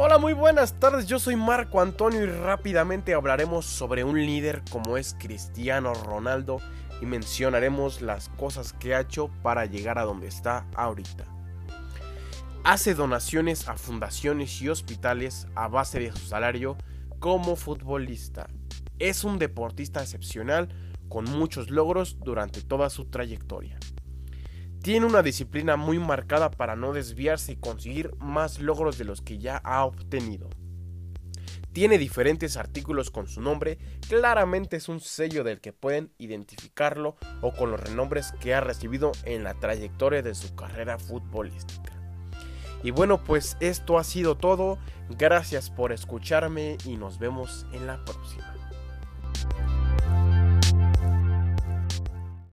Hola, muy buenas tardes, yo soy Marco Antonio y rápidamente hablaremos sobre un líder como es Cristiano Ronaldo y mencionaremos las cosas que ha hecho para llegar a donde está ahorita. Hace donaciones a fundaciones y hospitales a base de su salario como futbolista. Es un deportista excepcional con muchos logros durante toda su trayectoria. Tiene una disciplina muy marcada para no desviarse y conseguir más logros de los que ya ha obtenido. Tiene diferentes artículos con su nombre, claramente es un sello del que pueden identificarlo o con los renombres que ha recibido en la trayectoria de su carrera futbolística. Y bueno, pues esto ha sido todo. Gracias por escucharme y nos vemos en la próxima.